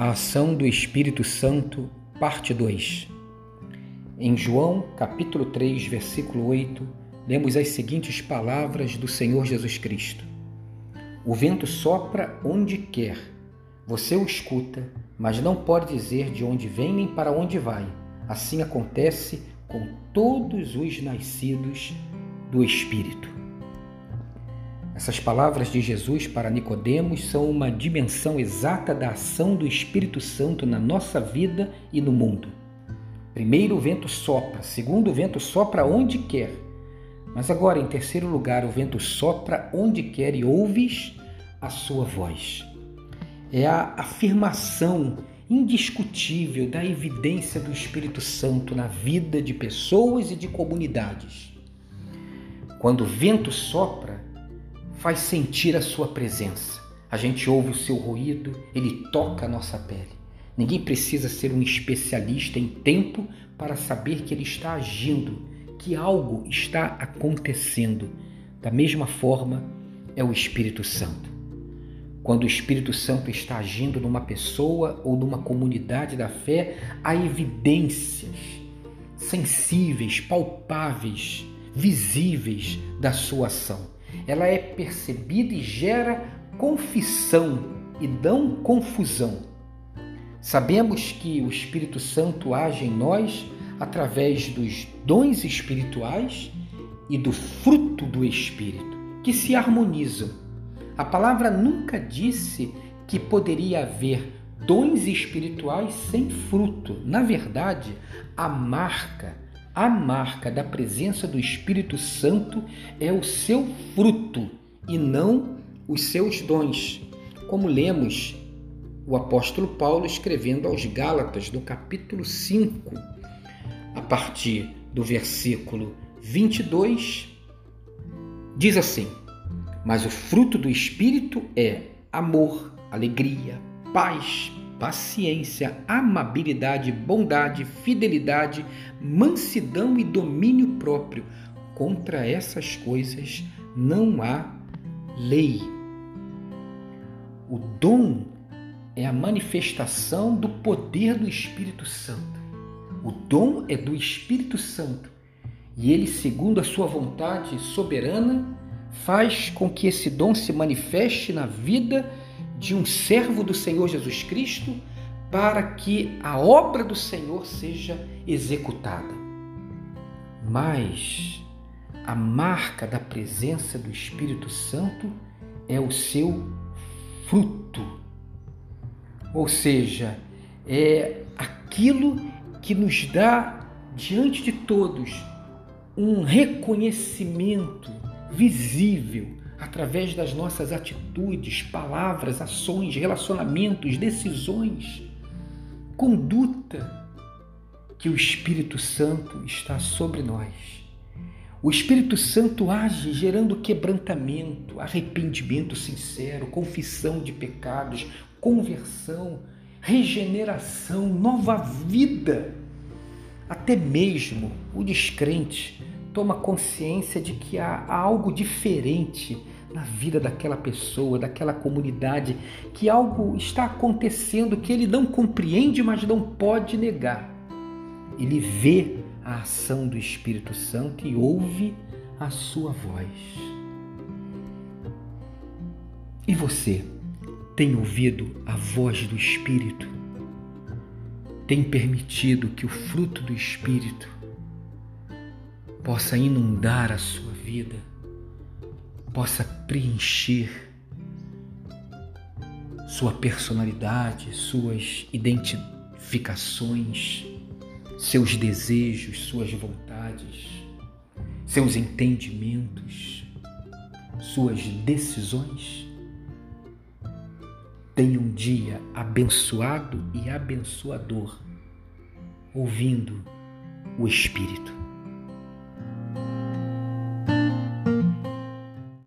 A ação do Espírito Santo, parte 2. Em João, capítulo 3, versículo 8, lemos as seguintes palavras do Senhor Jesus Cristo: O vento sopra onde quer. Você o escuta, mas não pode dizer de onde vem nem para onde vai. Assim acontece com todos os nascidos do Espírito. Essas palavras de Jesus para Nicodemos são uma dimensão exata da ação do Espírito Santo na nossa vida e no mundo. Primeiro, o vento sopra. Segundo, o vento sopra onde quer. Mas agora, em terceiro lugar, o vento sopra onde quer e ouves a sua voz. É a afirmação indiscutível da evidência do Espírito Santo na vida de pessoas e de comunidades. Quando o vento sopra, faz sentir a sua presença. A gente ouve o seu ruído, ele toca a nossa pele. Ninguém precisa ser um especialista em tempo para saber que ele está agindo, que algo está acontecendo. Da mesma forma, é o Espírito Santo. Quando o Espírito Santo está agindo numa pessoa ou numa comunidade da fé, há evidências sensíveis, palpáveis, visíveis da sua ação ela é percebida e gera confissão e não confusão. Sabemos que o Espírito Santo age em nós através dos dons espirituais e do fruto do Espírito, que se harmonizam. A palavra nunca disse que poderia haver dons espirituais sem fruto. Na verdade, a marca a marca da presença do Espírito Santo é o seu fruto e não os seus dons, como lemos o apóstolo Paulo escrevendo aos Gálatas, no capítulo 5, a partir do versículo 22, diz assim: Mas o fruto do Espírito é amor, alegria, paz, paciência, amabilidade, bondade, fidelidade, mansidão e domínio próprio. Contra essas coisas não há lei. O dom é a manifestação do poder do Espírito Santo. O dom é do Espírito Santo e ele, segundo a sua vontade soberana, faz com que esse dom se manifeste na vida de um servo do Senhor Jesus Cristo para que a obra do Senhor seja executada. Mas a marca da presença do Espírito Santo é o seu fruto. Ou seja, é aquilo que nos dá diante de todos um reconhecimento visível através das nossas atitudes, palavras, ações, relacionamentos, decisões, conduta, que o Espírito Santo está sobre nós. O Espírito Santo age gerando quebrantamento, arrependimento sincero, confissão de pecados, conversão, regeneração, nova vida. Até mesmo o descrente toma consciência de que há algo diferente na vida daquela pessoa, daquela comunidade, que algo está acontecendo que ele não compreende, mas não pode negar. Ele vê a ação do Espírito Santo e ouve a sua voz. E você tem ouvido a voz do Espírito? Tem permitido que o fruto do Espírito possa inundar a sua vida? Possa preencher sua personalidade, suas identificações, seus desejos, suas vontades, seus entendimentos, suas decisões. Tenha um dia abençoado e abençoador, ouvindo o Espírito.